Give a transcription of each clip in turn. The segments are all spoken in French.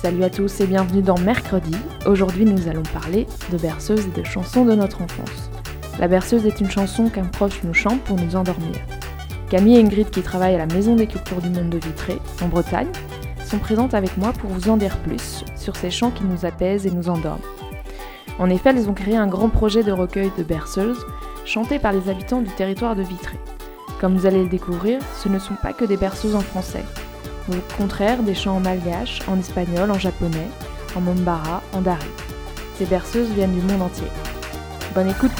Salut à tous et bienvenue dans Mercredi. Aujourd'hui, nous allons parler de berceuses et de chansons de notre enfance. La berceuse est une chanson qu'un proche nous chante pour nous endormir. Camille et Ingrid, qui travaillent à la Maison des Cultures du Monde de Vitré, en Bretagne, sont présentes avec moi pour vous en dire plus sur ces chants qui nous apaisent et nous endorment. En effet, elles ont créé un grand projet de recueil de berceuses chantées par les habitants du territoire de Vitré. Comme vous allez le découvrir, ce ne sont pas que des berceuses en français. Au contraire, des chants en malgache, en espagnol, en japonais, en mombara, en dari. Ces berceuses viennent du monde entier. Bonne écoute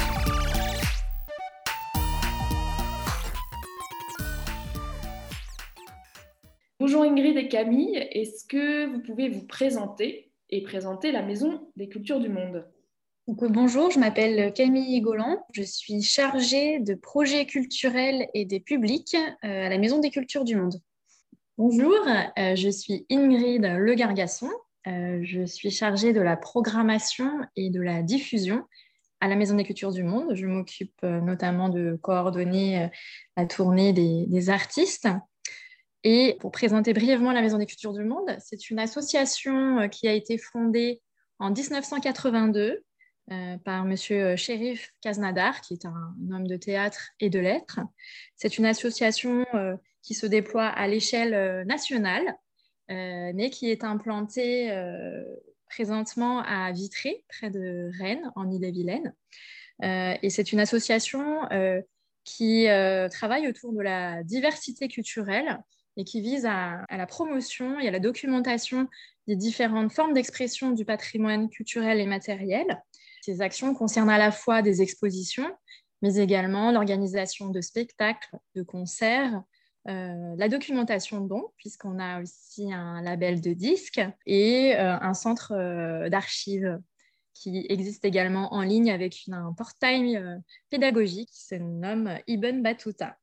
Bonjour Ingrid et Camille, est-ce que vous pouvez vous présenter et présenter la Maison des Cultures du Monde? Donc, bonjour, je m'appelle Camille Golan, je suis chargée de projets culturels et des publics euh, à la Maison des Cultures du Monde. Bonjour, euh, je suis Ingrid Le Gargasson, euh, je suis chargée de la programmation et de la diffusion à la Maison des Cultures du Monde. Je m'occupe notamment de coordonner la tournée des, artistes et pour présenter brièvement la Maison des Cultures du Monde, c'est une association qui a été fondée en 1982 euh, par M. Shérif Kaznadar, qui est un, homme de théâtre et de lettres. C'est une association euh, qui se déploie à l'échelle euh, nationale, mais qui est implantée présentement à Vitré, près de Rennes, en Ille-et-Vilaine. et c'est une association qui travaille autour de la diversité culturelle et qui vise à, la promotion et à la documentation des différentes formes d'expression du patrimoine culturel et matériel. Ces actions concernent à la fois des expositions, mais également l'organisation de spectacles, de concerts, euh, la documentation de dons, puisqu'on a aussi un label de disques et euh, un centre euh, d'archives qui existe également en ligne avec un portail pédagogique qui se nomme Ibn Battuta.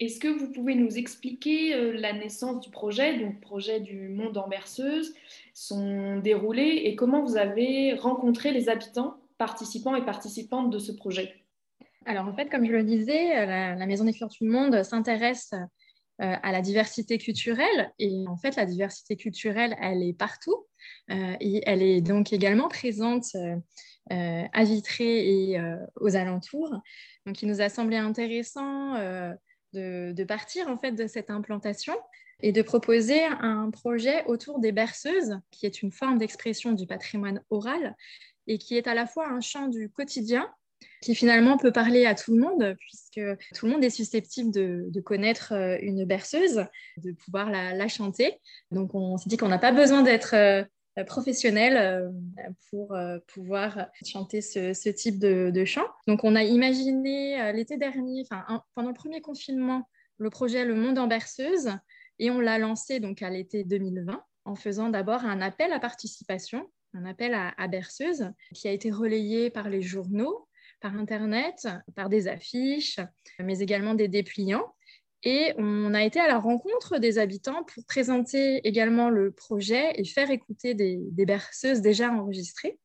Est-ce que vous pouvez nous expliquer la naissance du projet, donc projet du monde en berceuse, son déroulé et comment vous avez rencontré les habitants, participants et participantes de ce projet? Alors en fait, comme je le disais, la, Maison des Cultures du Monde s'intéresse euh, à la diversité culturelle et en fait la diversité culturelle, elle est partout euh, et elle est donc également présente à Vitré et aux alentours. Donc il nous a semblé intéressant de, partir en fait de cette implantation et de proposer un projet autour des berceuses, qui est une forme d'expression du patrimoine oral et qui est à la fois un chant du quotidien qui finalement peut parler à tout le monde, puisque tout le monde est susceptible de, connaître euh, une berceuse, de pouvoir la, chanter. Donc on s'est dit qu'on n'a pas besoin d'être euh, professionnels euh, pour pouvoir chanter ce, type de, chant. Donc, on a imaginé l'été dernier, pendant le premier confinement, le projet Le Monde en berceuse et on l'a lancé donc à l'été 2020 en faisant d'abord un appel à participation, un appel à, à berceuse qui a été relayé par les journaux, par Internet, par des affiches, mais également des dépliants. Et on a été à la rencontre des habitants pour présenter également le projet et faire écouter des, berceuses déjà enregistrées.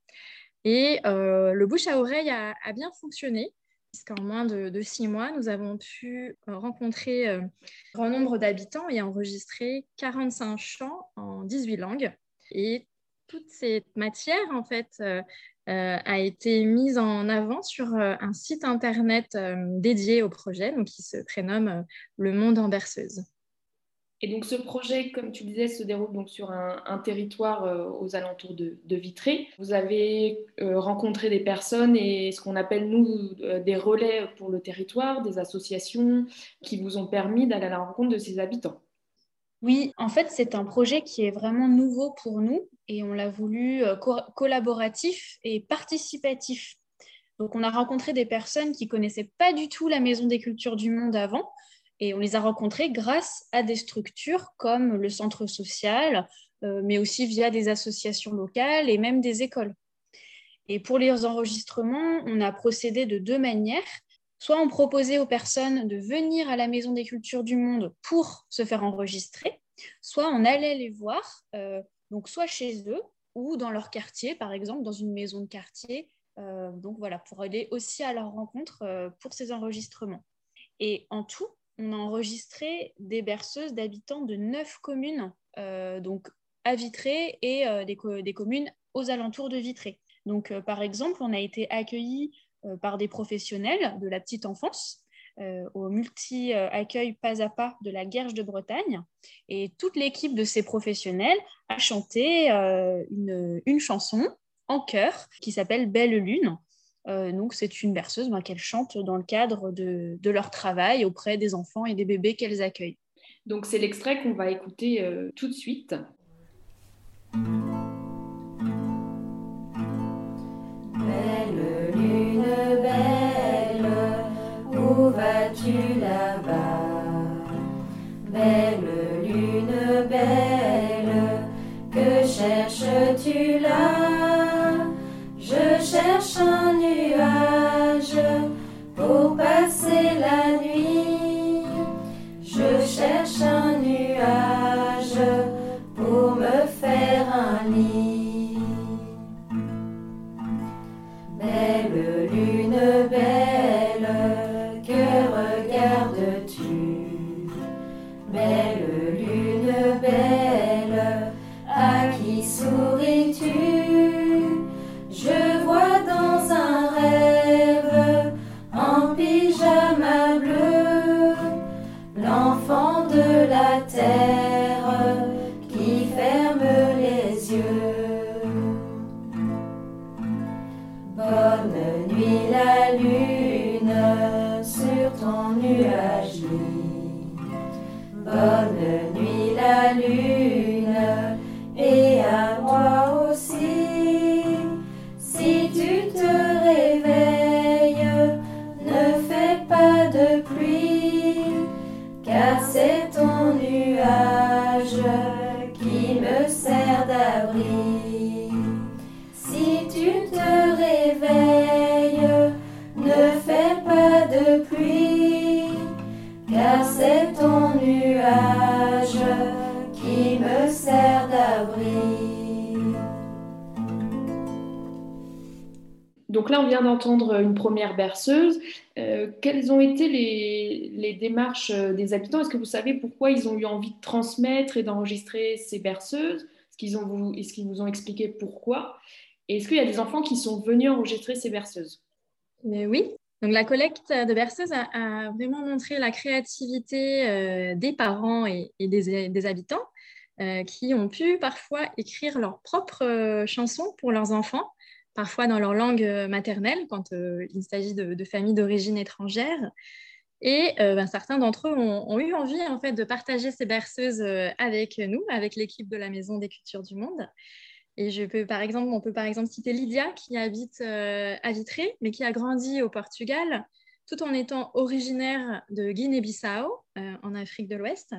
Et euh, le bouche à oreille a, bien fonctionné, puisqu'en moins de, six mois, nous avons pu euh, rencontrer euh, un grand nombre d'habitants et enregistrer 45 chants en 18 langues. Et toute cette matière, en fait, a été mise en avant sur euh, un site internet euh, dédié au projet, donc qui se prénomme Le Monde en berceuse. Et donc ce projet, comme tu disais, se déroule donc sur un, territoire aux alentours de, Vitré. Vous avez rencontré des personnes et ce qu'on appelle nous des relais pour le territoire, des associations qui vous ont permis d'aller à la rencontre de ces habitants. Oui, en fait, c'est un projet qui est vraiment nouveau pour nous et on l'a voulu euh, collaboratif et participatif. Donc, on a rencontré des personnes qui connaissaient pas du tout la Maison des Cultures du Monde avant et on les a rencontrées grâce à des structures comme le centre social, mais aussi via des associations locales et même des écoles. Et pour les enregistrements, on a procédé de deux manières. Soit on proposait aux personnes de venir à la Maison des Cultures du Monde pour se faire enregistrer, soit on allait les voir, euh, donc soit chez eux ou dans leur quartier, par exemple, dans une maison de quartier. Euh, donc voilà, pour aller aussi à leur rencontre euh, pour ces enregistrements. Et en tout, on a enregistré des berceuses d'habitants de neuf communes, donc à Vitré et des, des, communes aux alentours de Vitré. Donc, par exemple, on a été accueillis par des professionnels de la petite enfance euh, au multi-accueil pas à pas de la Guerche de Bretagne. Et toute l'équipe de ces professionnels a chanté euh, une, chanson en chœur qui s'appelle Belle Lune. donc, c'est une berceuse ben, qu'elles chantent dans le cadre de, leur travail auprès des enfants et des bébés qu'elles accueillent. Donc, c'est l'extrait qu'on va écouter tout de suite. tu là-bas. ton nuage Bonne nuit la lune. Donc là, on vient d'entendre une première berceuse. Euh, quelles ont été les, démarches euh, des habitants? Est-ce que vous savez pourquoi ils ont eu envie de transmettre et d'enregistrer ces berceuses? Est-ce qu'ils vous, ont expliqué pourquoi? Et est-ce qu'il y a des enfants qui sont venus enregistrer ces berceuses? Oui. Donc la collecte de berceuses a, vraiment montré la créativité euh, des parents et, des, habitants qui ont pu parfois écrire leurs propres chansons pour leurs enfants parfois dans leur langue euh, maternelle quand euh, il s'agit de, familles d'origine étrangère. Et euh, ben, certains d'entre eux ont, eu envie en fait de partager ces berceuses avec nous, avec l'équipe de la Maison des Cultures du Monde. Et je peux, par exemple, on peut par exemple citer Lydia qui habite à Vitré, mais qui a grandi au Portugal, tout en étant originaire de Guinée-Bissau, en Afrique de l'Ouest.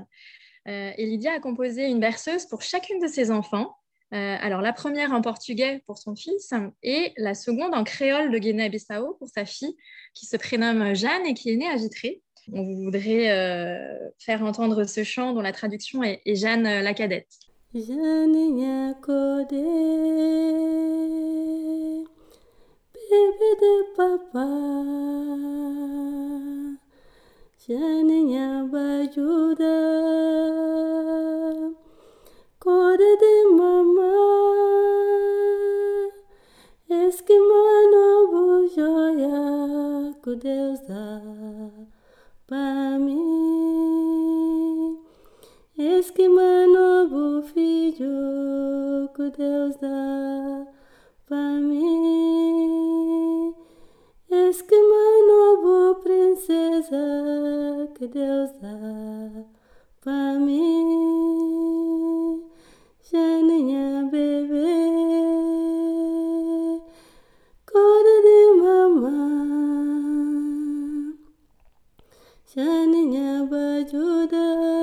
et Lydia a composé une berceuse pour chacune de ses enfants, euh, alors, la première en portugais pour son fils et la seconde en créole de Guinée-Bissau pour sa fille qui se prénomme Jeanne et qui est née à Vitré. On voudrait euh, faire entendre ce chant dont la traduction est, Jeanne la cadette. Jeanne bébé de papa, Jeanne Cora de mamã, es que mano joia que Deus dá para mim. Es que mano filho que Deus dá para mim. Es que mano princesa que Deus dá para mim. 샤느냐 베베 꼬르르 마마. 샤느냐 바조다.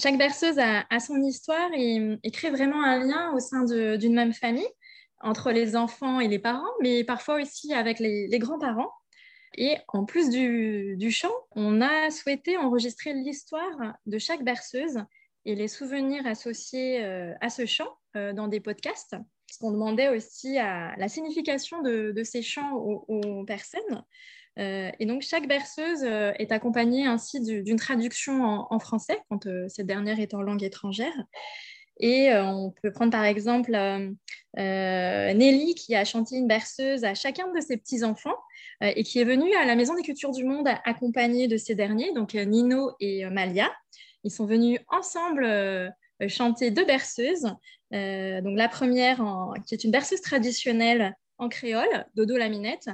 Chaque berceuse a, son histoire et, crée vraiment un lien au sein d'une même famille entre les enfants et les parents, mais parfois aussi avec les, grands-parents. Et en plus du, chant, on a souhaité enregistrer l'histoire de chaque berceuse et les souvenirs associés euh, à ce chant euh, dans des podcasts. Parce qu'on demandait aussi à la signification de, ces chants aux personnes. Euh, et donc, chaque berceuse euh, est accompagnée ainsi d'une traduction en, français, quand euh, cette dernière est en langue étrangère. Et on peut prendre par exemple Nelly qui a chanté une berceuse à chacun de ses petits-enfants et qui est venue à la Maison des Cultures du Monde accompagnée de ces derniers, donc Nino et Malia. Ils sont venus ensemble chanter deux berceuses. donc la première, qui est une berceuse traditionnelle en créole, Dodo la Minette,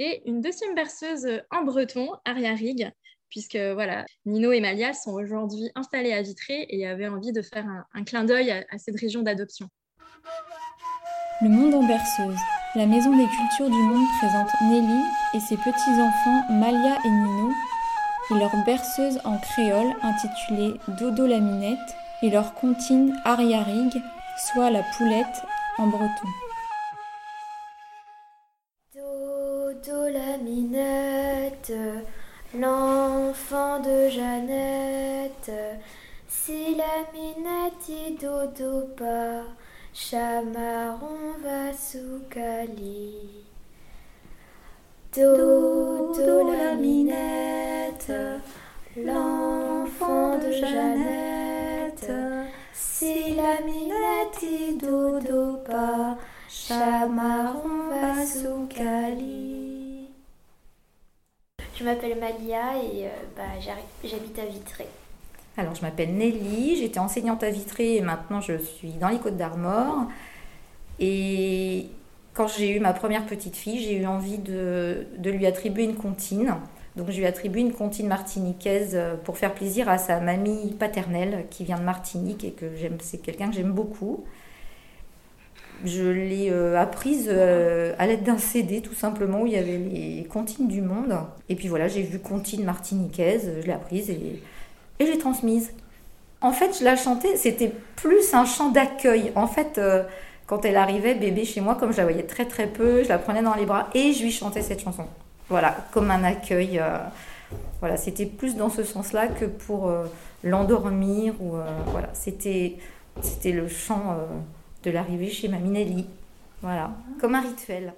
et une deuxième berceuse en breton, Aria Rig, puisque voilà, Nino et Malia sont aujourd'hui installés à Vitré et avaient envie de faire un, clin d'œil à, cette région d'adoption. Le monde en berceuse. La Maison des Cultures du Monde présente Nelly et ses petits-enfants Malia et Nino et leur berceuse en créole intitulée Dodo la minette et leur comptine Aria Rig, soit la poulette en breton. L'enfant de Jeannette, si la minette dodo pas, chamaron va sous cali. Dodo la minette, l'enfant de Jeannette, si la minette dodo pas, chamaron va sous cali. Je m'appelle Malia et euh, bah, j'habite à Vitré. Alors, je m'appelle Nelly, j'étais enseignante à Vitré et maintenant je suis dans les Côtes d'Armor. Et quand j'ai eu ma première petite fille, j'ai eu envie de, de, lui attribuer une comptine. Donc, je lui ai attribué une comptine martiniquaise pour faire plaisir à sa mamie paternelle qui vient de Martinique et que c'est quelqu'un que j'aime beaucoup. Je l'ai euh, apprise euh, à l'aide d'un CD tout simplement où il y avait les comptines du monde. Et puis voilà, j'ai vu comptine martiniquaise, je l'ai apprise et, et j'ai transmise. En fait, je la chantais, c'était plus un chant d'accueil. En fait, euh, quand elle arrivait, bébé chez moi, comme je la voyais très très peu, je la prenais dans les bras et je lui chantais cette chanson. Voilà, comme un accueil. Voilà, c'était plus dans ce sens-là que pour l'endormir. voilà, c'était, c'était le chant de l'arrivée chez Mamie Nelly. Voilà, comme un rituel.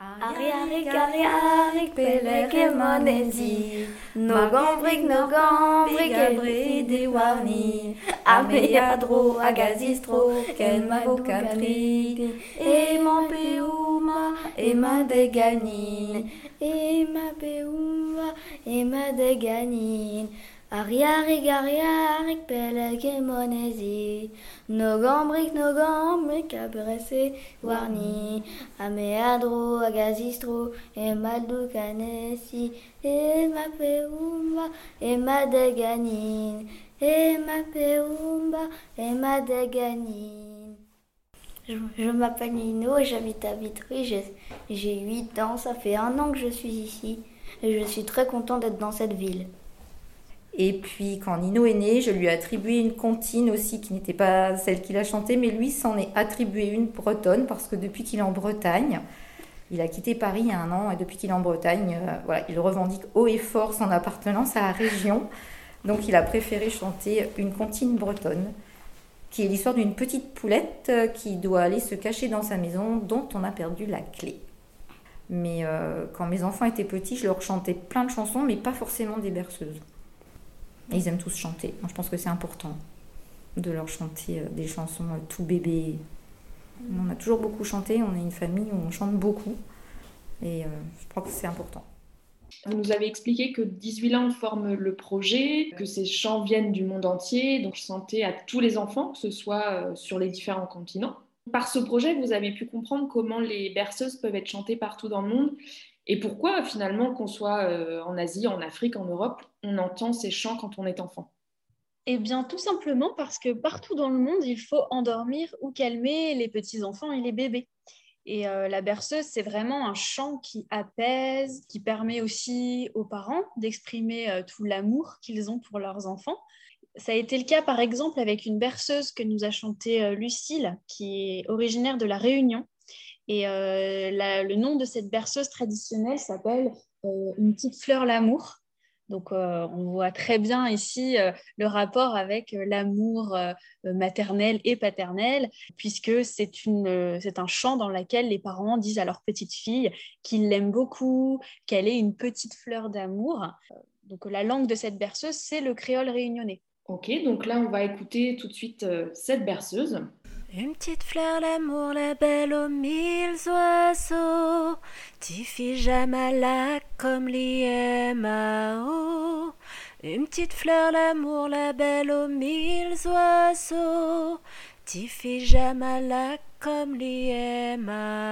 Ari arik ari arik peleke monezi No gombrik no gombrik ebri de warni Ame yadro agazistro ken ma bokatrik E man peuma e ma de ganin E ma peuma e ma de ganin Ariarik, ariarik, peleke monezi. No gambrik, no gambrik, abrese warni. Ameadro, agazistro, e maldu canesi E ma peumba, e ma deganin E ma peumba, e ma je m'appelle Nino et j'habite à Vitry, j'ai 8 ans, ça fait un an que je suis ici. Et je suis très content d'être dans cette ville. Et puis quand Nino est né, je lui ai attribué une comptine aussi qui n'était pas celle qu'il a chantée, mais lui s'en est attribué une bretonne parce que depuis qu'il est en Bretagne, il a quitté Paris il y a un an et depuis qu'il est en Bretagne, euh, voilà, il revendique haut et fort son appartenance à la région. Donc il a préféré chanter une comptine bretonne, qui est l'histoire d'une petite poulette qui doit aller se cacher dans sa maison dont on a perdu la clé. Mais euh, quand mes enfants étaient petits, je leur chantais plein de chansons, mais pas forcément des berceuses. Et ils aiment tous chanter. Je pense que c'est important de leur chanter des chansons tout bébé. On a toujours beaucoup chanté, on est une famille où on chante beaucoup. Et euh, je crois que c'est important. Vous nous avez expliqué que 18 langues forment le projet, que ces chants viennent du monde entier, donc chanter à tous les enfants, que ce soit sur les différents continents. Par ce projet, vous avez pu comprendre comment les berceuses peuvent être chantées partout dans le monde et pourquoi finalement qu'on soit euh, en Asie, en Afrique, en Europe, on entend ces chants quand on est enfant? Eh bien, tout simplement parce que partout dans le monde, il faut endormir ou calmer les petits-enfants et les bébés. Et euh, la berceuse, c'est vraiment un chant qui apaise, qui permet aussi aux parents d'exprimer euh, tout l'amour qu'ils ont pour leurs enfants. Ça a été le cas, par exemple, avec une berceuse que nous a chantée euh, Lucille, qui est originaire de La Réunion. Et le nom de cette berceuse traditionnelle s'appelle Une petite fleur l'amour. Donc, euh, on voit très bien ici euh, le rapport avec euh, l'amour maternel et paternel, puisque c'est un chant dans lequel les parents disent à leur petite fille qu'ils l'aiment beaucoup, qu'elle est une petite fleur d'amour. Donc, la langue de cette berceuse, c'est le créole réunionnais. Ok, donc là, on va écouter tout de suite cette berceuse. Une petite fleur d'amour, la belle aux mille oiseaux, Tiffy Jamala comme l'IMAO. Une petite fleur d'amour, la belle aux mille oiseaux, Tiffy Jamala comme l'IMAO.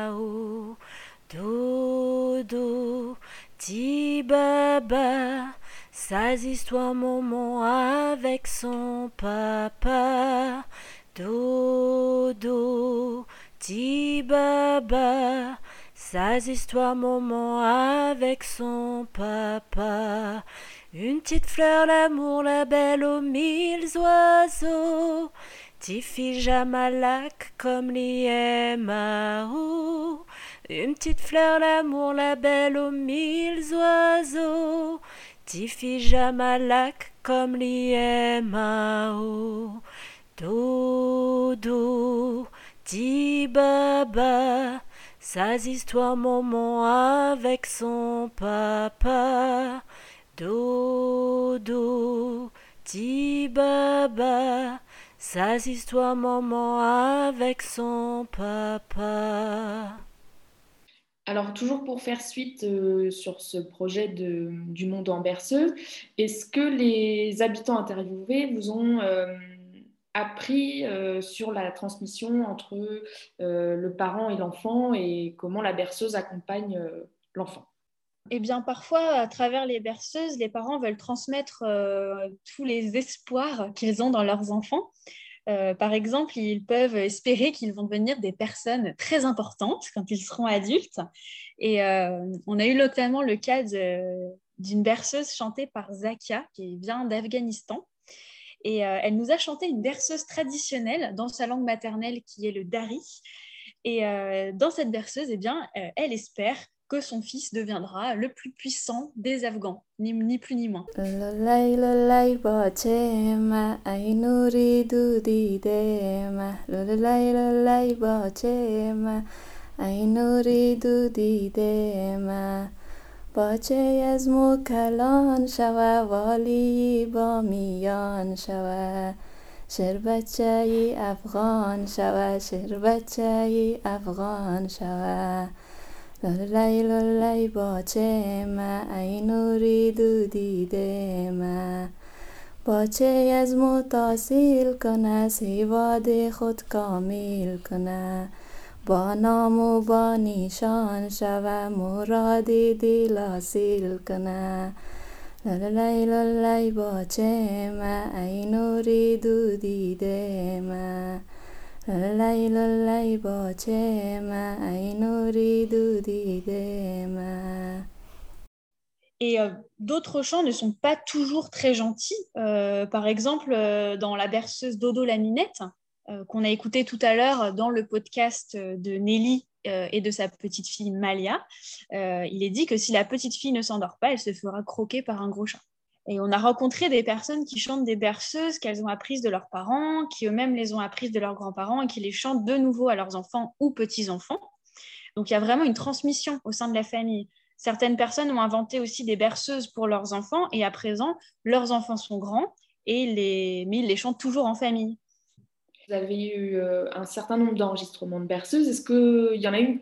Dodo, Tibaba, sa histoire maman avec son papa. Dodo, Tibaba, sa histoires moment avec son papa. Une petite fleur d'amour, la belle aux mille oiseaux. Tiffy Jamalak comme l'Iemao. Une petite fleur d'amour, la belle aux mille oiseaux. Tiffy Jamalak comme l'Iemao. Dodo, Tibaba, sa histoire maman avec son papa. Dodo, Tibaba, sa histoire maman avec son papa. Alors, toujours pour faire suite euh, sur ce projet du monde en berceuse, est-ce que les habitants interviewés vous ont euh, appris euh, sur la transmission entre euh, le parent et l'enfant et comment la berceuse accompagne euh, l'enfant eh bien, parfois, à travers les berceuses, les parents veulent transmettre tous les espoirs qu'ils ont dans leurs enfants. par exemple, ils peuvent espérer qu'ils vont devenir des personnes très importantes quand ils seront adultes. Et on a eu notamment le cas d'une berceuse chantée par Zakia, qui vient d'Afghanistan et euh, elle nous a chanté une berceuse traditionnelle dans sa langue maternelle qui est le dari. Et euh, dans cette berceuse, eh bien, euh, elle espère que son fils deviendra le plus puissant des Afghans, ni, ni plus ni moins. باچه از مو کلان شوه والی با میان شوه. ای افغان شوه ای افغان شوه. للی للی باچه ما ای نوری دو دیده ما باچه از مو تاصیل کنه سیواد خود کامل کنه. با نام و با نیشان شوم مرادی دل حاصل کنه للی للی باچه ما ای نوری دو دیده ما للی للی باچه ما ای نوری دو دیده ما Et euh, d'autres chants ne sont pas toujours très gentils. Euh, par exemple, euh, dans la berceuse Dodo la minette, Euh, qu'on a écouté tout à l'heure dans le podcast de Nelly euh, et de sa petite fille Malia, euh, il est dit que si la petite fille ne s'endort pas, elle se fera croquer par un gros chat. Et on a rencontré des personnes qui chantent des berceuses qu'elles ont apprises de leurs parents, qui eux-mêmes les ont apprises de leurs grands-parents et qui les chantent de nouveau à leurs enfants ou petits-enfants. Donc il y a vraiment une transmission au sein de la famille. Certaines personnes ont inventé aussi des berceuses pour leurs enfants et à présent, leurs enfants sont grands et les... ils les chantent toujours en famille. Vous avez eu euh, un certain nombre d'enregistrements de berceuses. Est-ce qu'il y en a une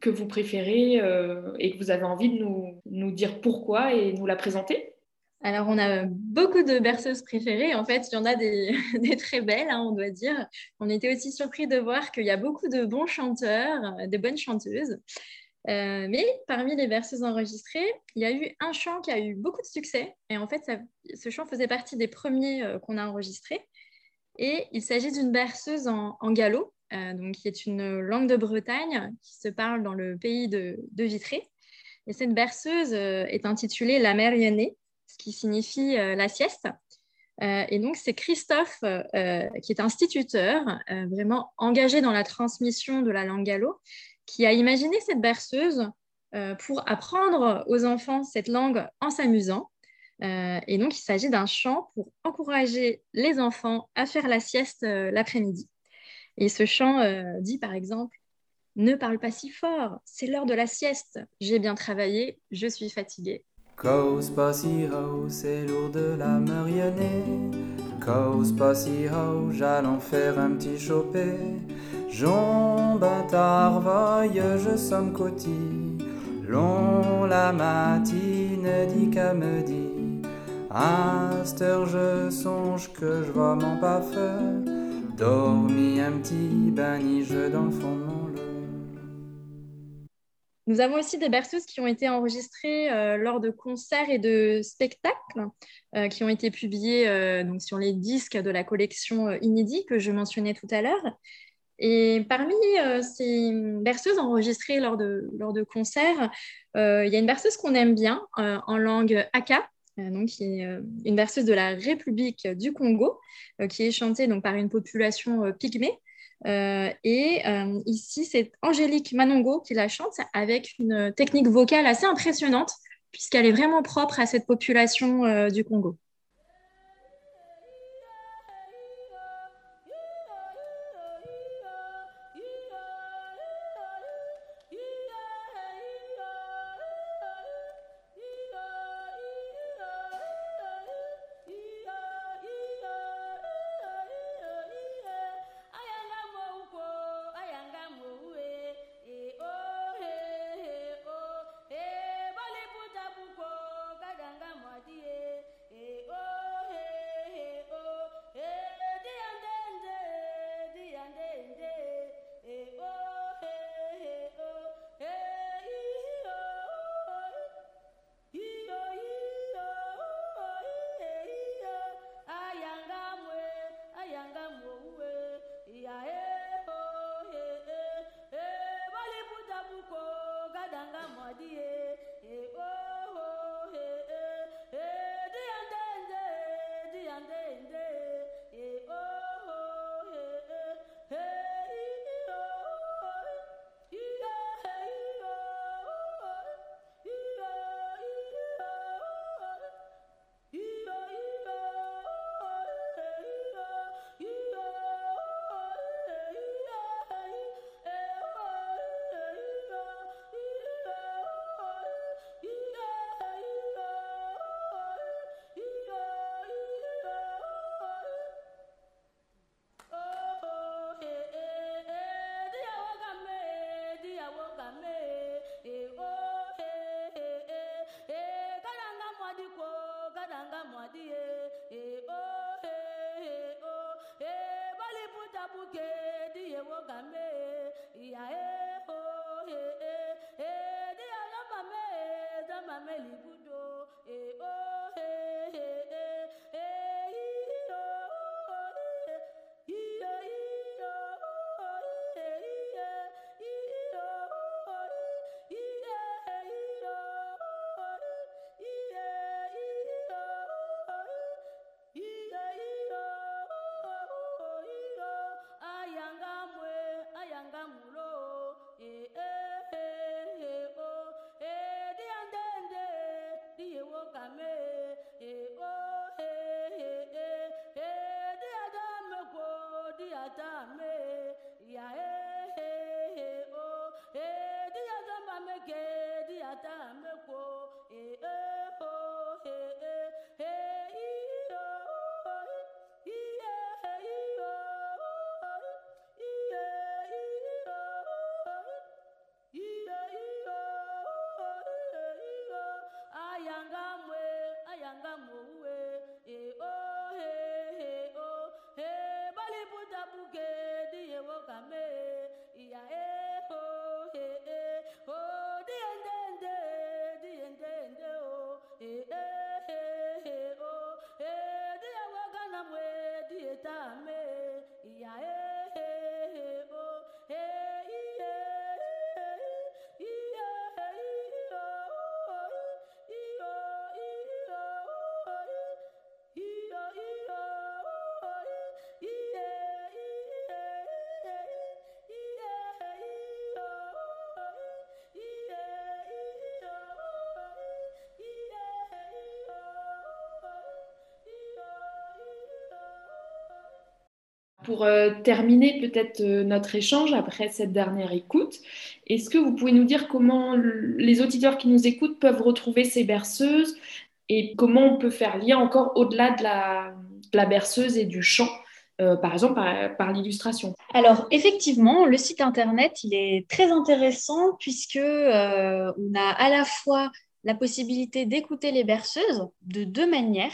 que vous préférez euh, et que vous avez envie de nous, dire pourquoi et nous la présenter? Alors, on a beaucoup de berceuses préférées. En fait, il y en a des, très belles, hein, on doit dire. On était aussi surpris de voir qu'il y a beaucoup de bons chanteurs, de bonnes chanteuses. Euh, mais parmi les berceuses enregistrées, il y a eu un chant qui a eu beaucoup de succès. Et en fait, ce chant faisait partie des premiers qu'on a enregistrés. Et il s'agit d'une berceuse en, gallo, euh, donc, qui est une langue de Bretagne qui se parle dans le pays de, Vitré. Et cette berceuse est intitulée La Mérionnée ce qui signifie euh, la sieste. Euh, et donc, c'est Christophe, euh, qui est instituteur, vraiment engagé dans la transmission de la langue gallo, qui a imaginé cette berceuse pour apprendre aux enfants cette langue en s'amusant. Et donc, il s'agit d'un chant pour encourager les enfants à faire la sieste l'après-midi. Et ce chant dit, par exemple, Ne parle pas si fort, c'est l'heure de la sieste. J'ai bien travaillé, je suis fatigué. Cause pas si haut, c'est lourd de la Marionnée. Cause pas si haut, j'allons faire un petit chopé. J'en bâtard voye, je somme cotis. Long la matine dit qu'à me dit. À je songe que je vois mon feu Dormi un petit banni-jeu dans le nous avons aussi des berceuses qui ont été enregistrées euh, lors de concerts et de spectacles euh, qui ont été publiés euh, donc sur les disques de la collection Inédit que je mentionnais tout à l'heure. Et parmi ces berceuses enregistrées lors de, lors de concerts, il y a une berceuse qu'on aime bien en langue Aka, donc, qui est une berceuse de la République du Congo, qui est chantée donc, par une population pygmée. Euh, et euh, ici, c'est Angélique Manongo qui la chante avec une technique vocale assez impressionnante, puisqu'elle est vraiment propre à cette population euh, du Congo. Pour euh, terminer peut-être euh, notre échange après cette dernière écoute, est-ce que vous pouvez nous dire comment les auditeurs qui nous écoutent peuvent retrouver ces berceuses et comment on peut faire lien encore au-delà de la, berceuse et du chant euh, par exemple par, l'illustration? Alors effectivement, le site internet il est très intéressant puisque on a à la fois la possibilité d'écouter les berceuses de deux manières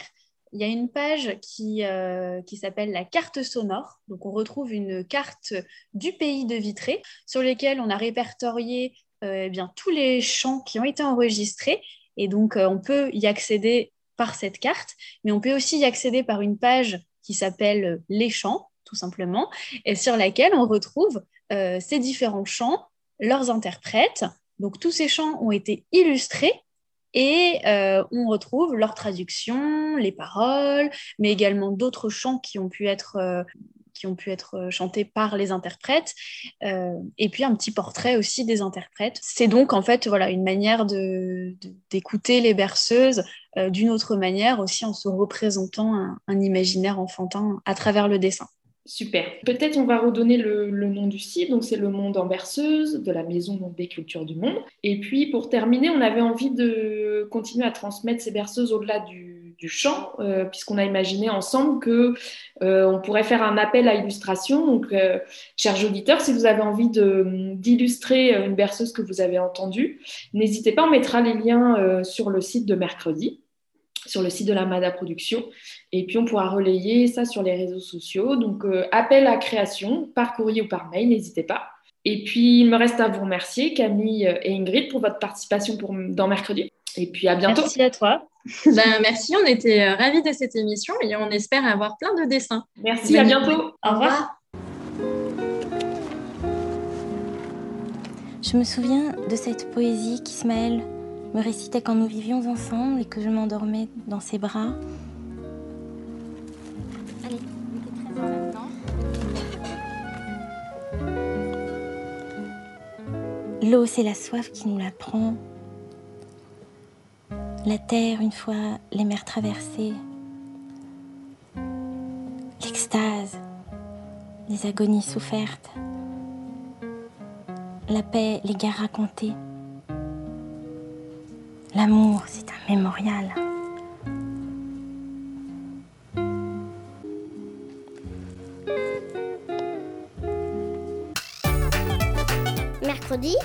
il y a une page qui, euh, qui s'appelle la carte sonore. Donc, on retrouve une carte du pays de Vitré sur lesquelles on a répertorié euh, eh bien, tous les chants qui ont été enregistrés. Et donc, euh, on peut y accéder par cette carte, mais on peut aussi y accéder par une page qui s'appelle Les chants, tout simplement, et sur laquelle on retrouve ces différents chants, leurs interprètes. Donc, tous ces chants ont été illustrés et euh, on retrouve leur traduction, les paroles, mais également d'autres chants qui ont pu être, euh, qui ont pu être euh, chantés par les interprètes, et puis un petit portrait aussi des interprètes. C'est donc en fait voilà, une manière d'écouter les berceuses d'une autre manière, aussi en se représentant un imaginaire enfantin à travers le dessin. Super. Peut-être on va redonner le, nom du site. Donc c'est le Monde en berceuse de la Maison des Cultures du Monde. Et puis pour terminer, on avait envie de continuer à transmettre ces berceuses au-delà du, chant, euh, puisqu'on a imaginé ensemble que euh, on pourrait faire un appel à illustration. Donc, euh, chers auditeurs, si vous avez envie d'illustrer une berceuse que vous avez entendue, n'hésitez pas. On mettra les liens sur le site de mercredi sur le site de la MADA Production. Et puis, on pourra relayer ça sur les réseaux sociaux. Donc, euh, appel à création par courrier ou par mail, n'hésitez pas. Et puis, il me reste à vous remercier, Camille et Ingrid, pour votre participation pour, dans Mercredi. Et puis, à bientôt. Merci à toi. ben, merci, on était euh, ravis de cette émission et on espère avoir plein de dessins. Merci, à bientôt. Au revoir. Je me souviens de cette poésie qu'Ismaël me récitait quand nous vivions ensemble et que je m'endormais dans ses bras. Allez, L'eau, c'est la soif qui nous la prend. La terre, une fois les mers traversées. L'extase, les agonies souffertes. La paix, les guerres racontées. L'amour, c'est un mémorial. Mercredi.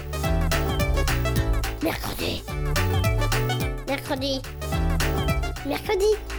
Mercredi. Mercredi. Mercredi